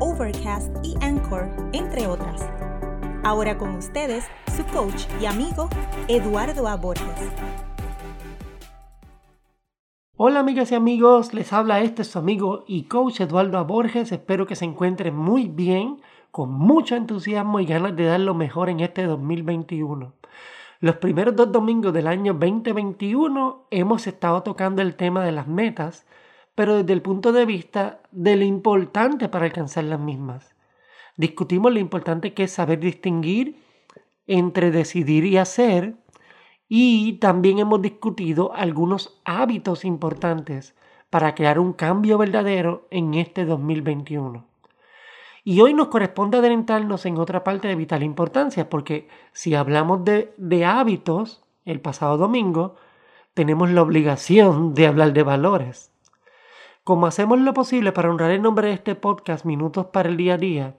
Overcast y Anchor, entre otras. Ahora con ustedes, su coach y amigo, Eduardo A. Borges. Hola amigas y amigos, les habla este su amigo y coach Eduardo A. Borges. Espero que se encuentren muy bien, con mucho entusiasmo y ganas de dar lo mejor en este 2021. Los primeros dos domingos del año 2021 hemos estado tocando el tema de las metas, pero desde el punto de vista de lo importante para alcanzar las mismas. Discutimos lo importante que es saber distinguir entre decidir y hacer y también hemos discutido algunos hábitos importantes para crear un cambio verdadero en este 2021. Y hoy nos corresponde adentrarnos en otra parte de vital importancia, porque si hablamos de, de hábitos, el pasado domingo, tenemos la obligación de hablar de valores. Como hacemos lo posible para honrar el nombre de este podcast Minutos para el Día a Día,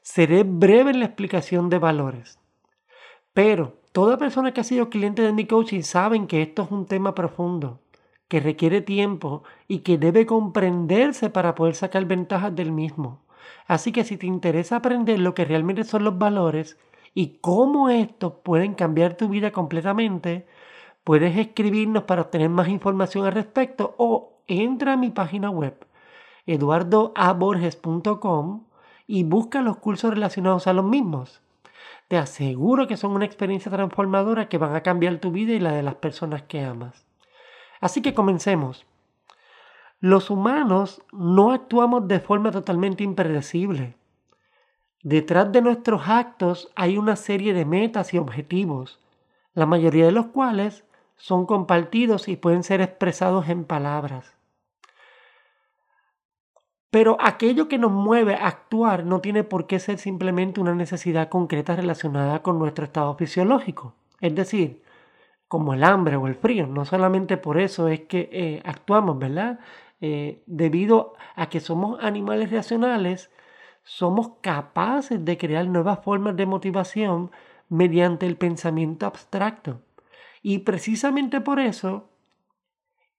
seré breve en la explicación de valores. Pero toda persona que ha sido cliente de mi coaching saben que esto es un tema profundo, que requiere tiempo y que debe comprenderse para poder sacar ventajas del mismo. Así que si te interesa aprender lo que realmente son los valores y cómo estos pueden cambiar tu vida completamente, puedes escribirnos para obtener más información al respecto o entra a mi página web eduardoaborges.com y busca los cursos relacionados a los mismos. Te aseguro que son una experiencia transformadora que van a cambiar tu vida y la de las personas que amas. Así que comencemos. Los humanos no actuamos de forma totalmente impredecible. Detrás de nuestros actos hay una serie de metas y objetivos, la mayoría de los cuales son compartidos y pueden ser expresados en palabras. Pero aquello que nos mueve a actuar no tiene por qué ser simplemente una necesidad concreta relacionada con nuestro estado fisiológico. Es decir, como el hambre o el frío. No solamente por eso es que eh, actuamos, ¿verdad? Eh, debido a que somos animales racionales, somos capaces de crear nuevas formas de motivación mediante el pensamiento abstracto. Y precisamente por eso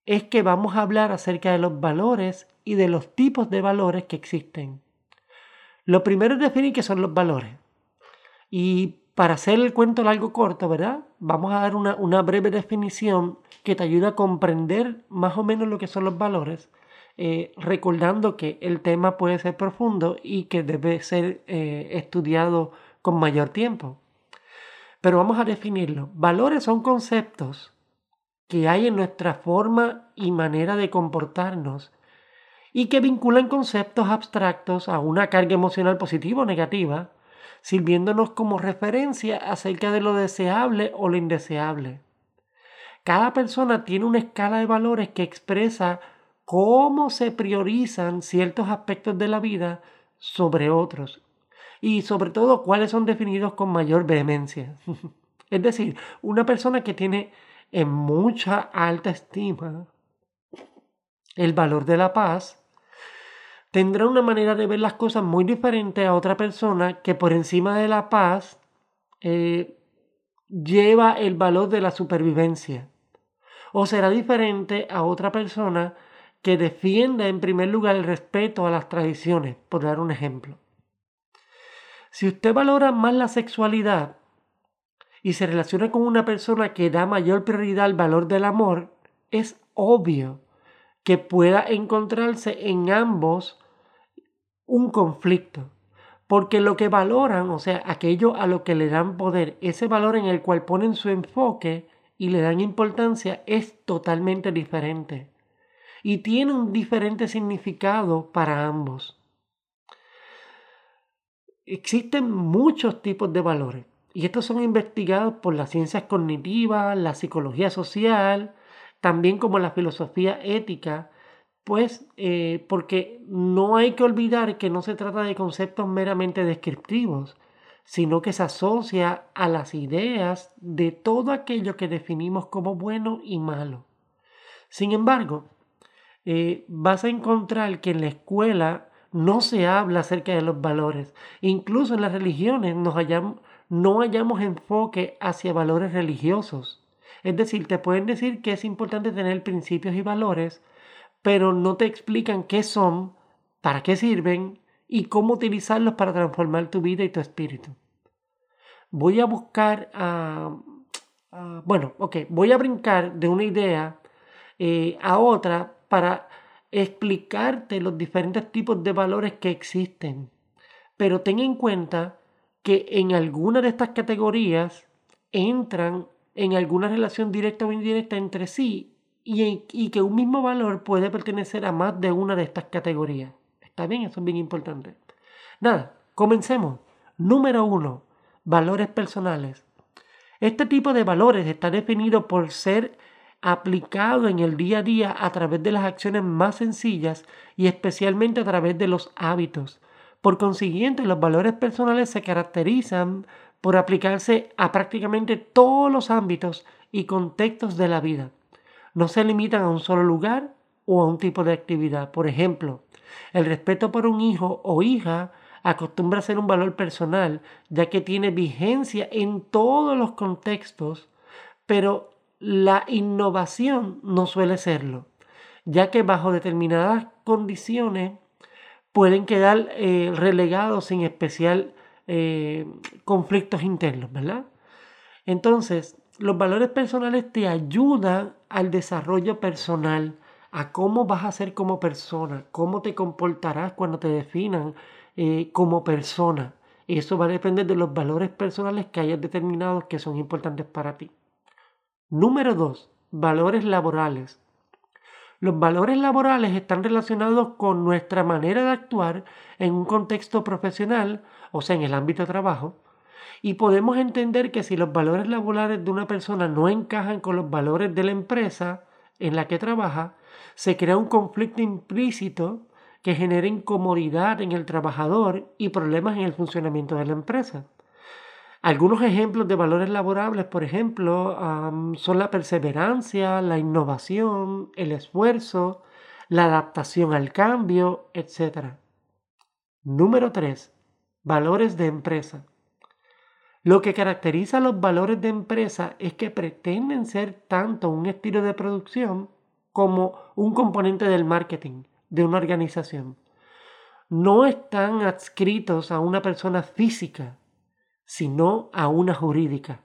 es que vamos a hablar acerca de los valores y de los tipos de valores que existen. Lo primero es definir qué son los valores. Y para hacer el cuento largo corto, ¿verdad? Vamos a dar una, breve definición que te ayuda a comprender más o menos lo que son los valores, eh, recordando que el tema puede ser profundo y que debe ser eh, estudiado con mayor tiempo. Pero vamos a definirlo. Valores son conceptos que hay en nuestra forma y manera de comportarnos y que vinculan conceptos abstractos a una carga emocional positiva o negativa, sirviéndonos como referencia acerca de lo deseable o lo indeseable. Cada persona tiene una escala de valores que expresa cómo se priorizan ciertos aspectos de la vida sobre otros y sobre todo cuáles son definidos con mayor vehemencia. es decir, una persona que tiene en mucha alta estima el valor de la paz tendrá una manera de ver las cosas muy diferente a otra persona que por encima de la paz eh, lleva el valor de la supervivencia. O será diferente a otra persona que defienda en primer lugar el respeto a las tradiciones, por dar un ejemplo. Si usted valora más la sexualidad y se relaciona con una persona que da mayor prioridad al valor del amor, es obvio que pueda encontrarse en ambos un conflicto. Porque lo que valoran, o sea, aquello a lo que le dan poder, ese valor en el cual ponen su enfoque y le dan importancia, es totalmente diferente. Y tiene un diferente significado para ambos. Existen muchos tipos de valores y estos son investigados por las ciencias cognitivas, la psicología social, también como la filosofía ética pues eh, porque no hay que olvidar que no se trata de conceptos meramente descriptivos, sino que se asocia a las ideas de todo aquello que definimos como bueno y malo. Sin embargo, eh, vas a encontrar que en la escuela no se habla acerca de los valores. Incluso en las religiones nos no hallamos enfoque hacia valores religiosos. Es decir, te pueden decir que es importante tener principios y valores, pero no te explican qué son, para qué sirven y cómo utilizarlos para transformar tu vida y tu espíritu. Voy a buscar, a bueno, ok, voy a brincar de una idea eh, a otra para explicarte los diferentes tipos de valores que existen. Pero ten en cuenta que en alguna de estas categorías entran en alguna relación directa o indirecta entre sí y, que un mismo valor puede pertenecer a más de una de estas categorías. ¿Está bien? Eso es bien importante. Nada, comencemos. Número uno, valores personales. Este tipo de valores está definido por ser aplicado en el día a día a través de las acciones más sencillas y especialmente a través de los hábitos. Por consiguiente, los valores personales se caracterizan por aplicarse a prácticamente todos los ámbitos y contextos de la vida. No se limitan a un solo lugar o a un tipo de actividad. Por ejemplo, el respeto por un hijo o hija acostumbra a ser un valor personal, ya que tiene vigencia en todos los contextos, pero la innovación no suele serlo, ya que bajo determinadas condiciones pueden quedar eh, relegados sin especial eh, conflictos internos, ¿verdad? Entonces, los valores personales te ayudan al desarrollo personal, a cómo vas a ser como persona, cómo te comportarás cuando te definan eh, como persona. Eso va a depender de los valores personales que hayas determinado que son importantes para ti. Número 2. Valores laborales. Los valores laborales están relacionados con nuestra manera de actuar en un contexto profesional, o sea, en el ámbito de trabajo, y podemos entender que si los valores laborales de una persona no encajan con los valores de la empresa en la que trabaja, se crea un conflicto implícito que genera incomodidad en el trabajador y problemas en el funcionamiento de la empresa. Algunos ejemplos de valores laborables, por ejemplo, son la perseverancia, la innovación, el esfuerzo, la adaptación al cambio, etc. Número 3. Valores de empresa. Lo que caracteriza a los valores de empresa es que pretenden ser tanto un estilo de producción como un componente del marketing de una organización. No están adscritos a una persona física, sino a una jurídica.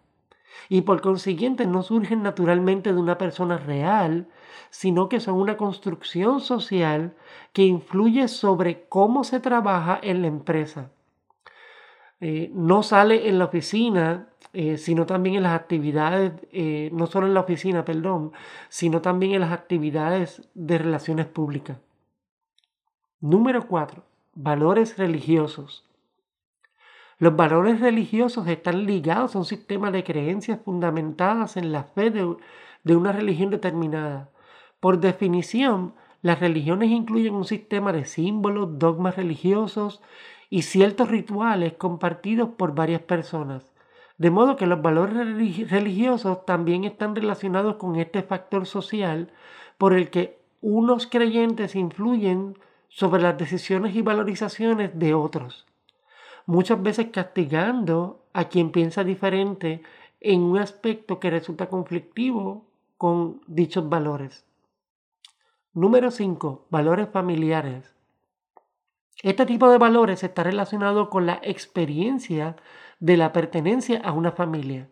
Y por consiguiente no surgen naturalmente de una persona real, sino que son una construcción social que influye sobre cómo se trabaja en la empresa. Eh, no sale en la oficina, eh, sino también en las actividades, eh, no solo en la oficina, perdón, sino también en las actividades de relaciones públicas. Número 4. Valores religiosos. Los valores religiosos están ligados a un sistema de creencias fundamentadas en la fe de, una religión determinada. Por definición, las religiones incluyen un sistema de símbolos, dogmas religiosos y ciertos rituales compartidos por varias personas. De modo que los valores religiosos también están relacionados con este factor social por el que unos creyentes influyen sobre las decisiones y valorizaciones de otros muchas veces castigando a quien piensa diferente en un aspecto que resulta conflictivo con dichos valores. Número 5. Valores familiares. Este tipo de valores está relacionado con la experiencia de la pertenencia a una familia,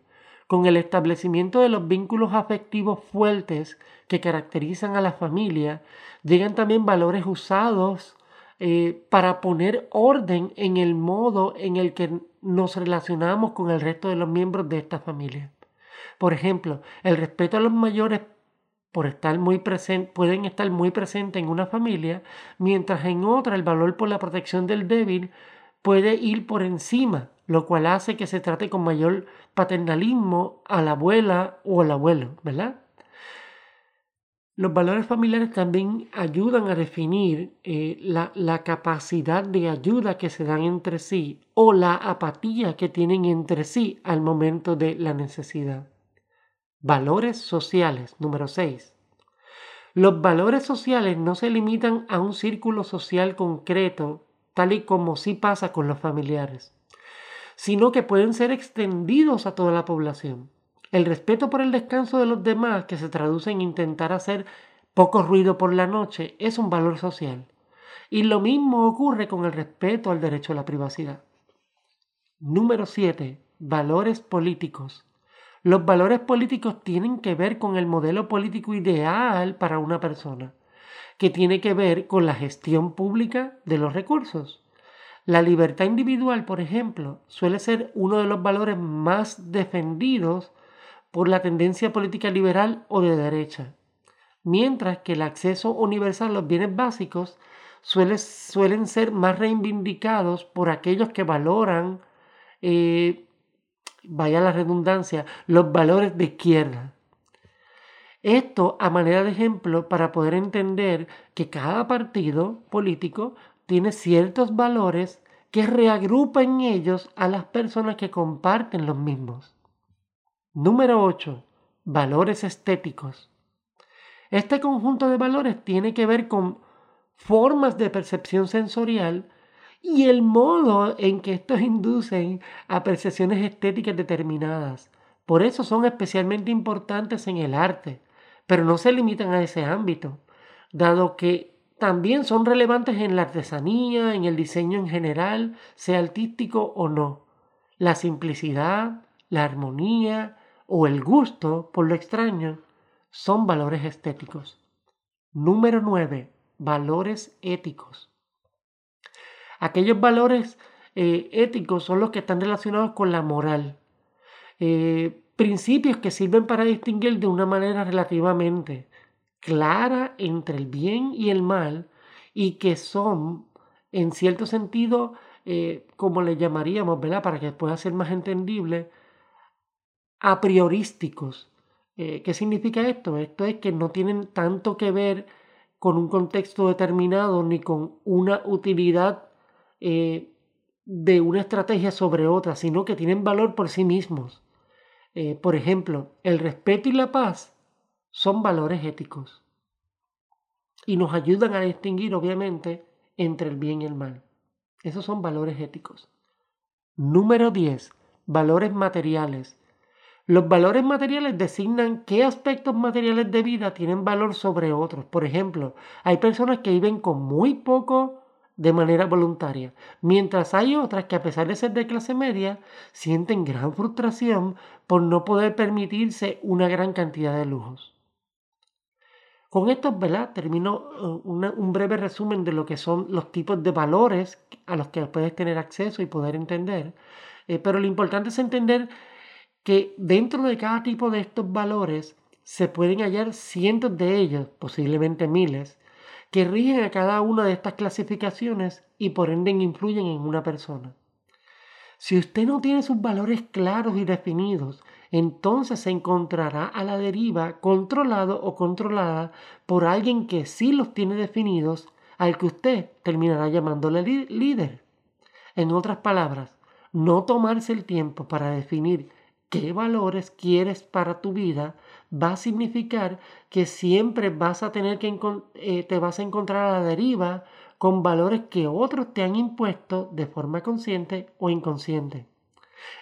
con el establecimiento de los vínculos afectivos fuertes que caracterizan a la familia, llegan también valores usados eh, para poner orden en el modo en el que nos relacionamos con el resto de los miembros de esta familia. Por ejemplo, el respeto a los mayores por estar muy presente, pueden estar muy presentes en una familia, mientras en otra el valor por la protección del débil puede ir por encima, lo cual hace que se trate con mayor paternalismo a la abuela o al abuelo, ¿verdad? Los valores familiares también ayudan a definir eh, la, la, capacidad de ayuda que se dan entre sí o la apatía que tienen entre sí al momento de la necesidad. Valores sociales, número 6. Los valores sociales no se limitan a un círculo social concreto, tal y como sí pasa con los familiares, sino que pueden ser extendidos a toda la población. El respeto por el descanso de los demás, que se traduce en intentar hacer poco ruido por la noche, es un valor social. Y lo mismo ocurre con el respeto al derecho a la privacidad. Número 7. Valores políticos. Los valores políticos tienen que ver con el modelo político ideal para una persona, que tiene que ver con la gestión pública de los recursos. La libertad individual, por ejemplo, suele ser uno de los valores más defendidos por la tendencia política liberal o de derecha, mientras que el acceso universal a los bienes básicos suelen ser más reivindicados por aquellos que valoran, eh, vaya la redundancia, los valores de izquierda. Esto a manera de ejemplo para poder entender que cada partido político tiene ciertos valores que reagrupa en ellos a las personas que comparten los mismos. Número 8. Valores estéticos. Este conjunto de valores tiene que ver con formas de percepción sensorial y el modo en que estos inducen a percepciones estéticas determinadas. Por eso son especialmente importantes en el arte, pero no se limitan a ese ámbito, dado que también son relevantes en la artesanía, en el diseño en general, sea artístico o no. La simplicidad, la armonía, o el gusto por lo extraño son valores estéticos. Número 9. Valores éticos. Aquellos valores eh, éticos son los que están relacionados con la moral. Eh, principios que sirven para distinguir de una manera relativamente clara entre el bien y el mal y que son, en cierto sentido, eh, como le llamaríamos, ¿verdad? Para que pueda ser más entendible, a priorísticos. ¿Qué significa esto? Esto es que no tienen tanto que ver con un contexto determinado ni con una utilidad eh, de una estrategia sobre otra, sino que tienen valor por sí mismos. Eh, por ejemplo, el respeto y la paz son valores éticos y nos ayudan a distinguir, obviamente, entre el bien y el mal. Esos son valores éticos. Número 10. Valores materiales. Los valores materiales designan qué aspectos materiales de vida tienen valor sobre otros. Por ejemplo, hay personas que viven con muy poco de manera voluntaria, mientras hay otras que a pesar de ser de clase media, sienten gran frustración por no poder permitirse una gran cantidad de lujos. Con esto, ¿verdad? Termino uh, un breve resumen de lo que son los tipos de valores a los que puedes tener acceso y poder entender. Eh, pero lo importante es entender que dentro de cada tipo de estos valores se pueden hallar cientos de ellos, posiblemente miles, que rigen a cada una de estas clasificaciones y por ende influyen en una persona. Si usted no tiene sus valores claros y definidos, entonces se encontrará a la deriva controlado o controlada por alguien que sí los tiene definidos, al que usted terminará llamándole líder. En otras palabras, no tomarse el tiempo para definir qué valores quieres para tu vida, va a significar que siempre vas a tener que eh, te vas a encontrar a la deriva con valores que otros te han impuesto de forma consciente o inconsciente.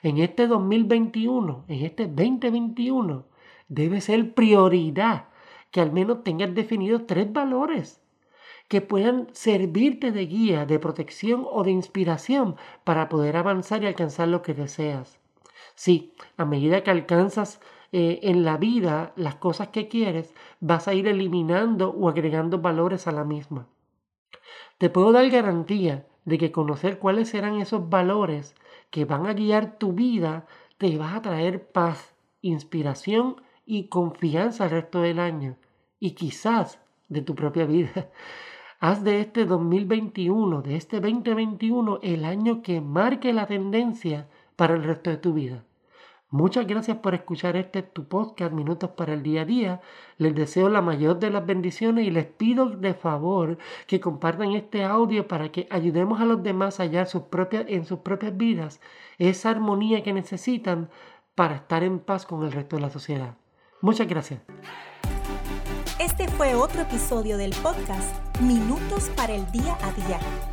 En este 2021, en este 2021, debe ser prioridad que al menos tengas definidos tres valores que puedan servirte de guía, de protección o de inspiración para poder avanzar y alcanzar lo que deseas. Sí, a medida que alcanzas eh, en la vida las cosas que quieres, vas a ir eliminando o agregando valores a la misma. Te puedo dar garantía de que conocer cuáles serán esos valores que van a guiar tu vida te va a traer paz, inspiración y confianza el resto del año y quizás de tu propia vida. Haz de este 2021, de este 2021, el año que marque la tendencia para el resto de tu vida. Muchas gracias por escuchar este tu podcast Minutos para el Día a Día. Les deseo la mayor de las bendiciones y les pido de favor que compartan este audio para que ayudemos a los demás a hallar sus propias, en sus propias vidas esa armonía que necesitan para estar en paz con el resto de la sociedad. Muchas gracias. Este fue otro episodio del podcast Minutos para el Día a Día.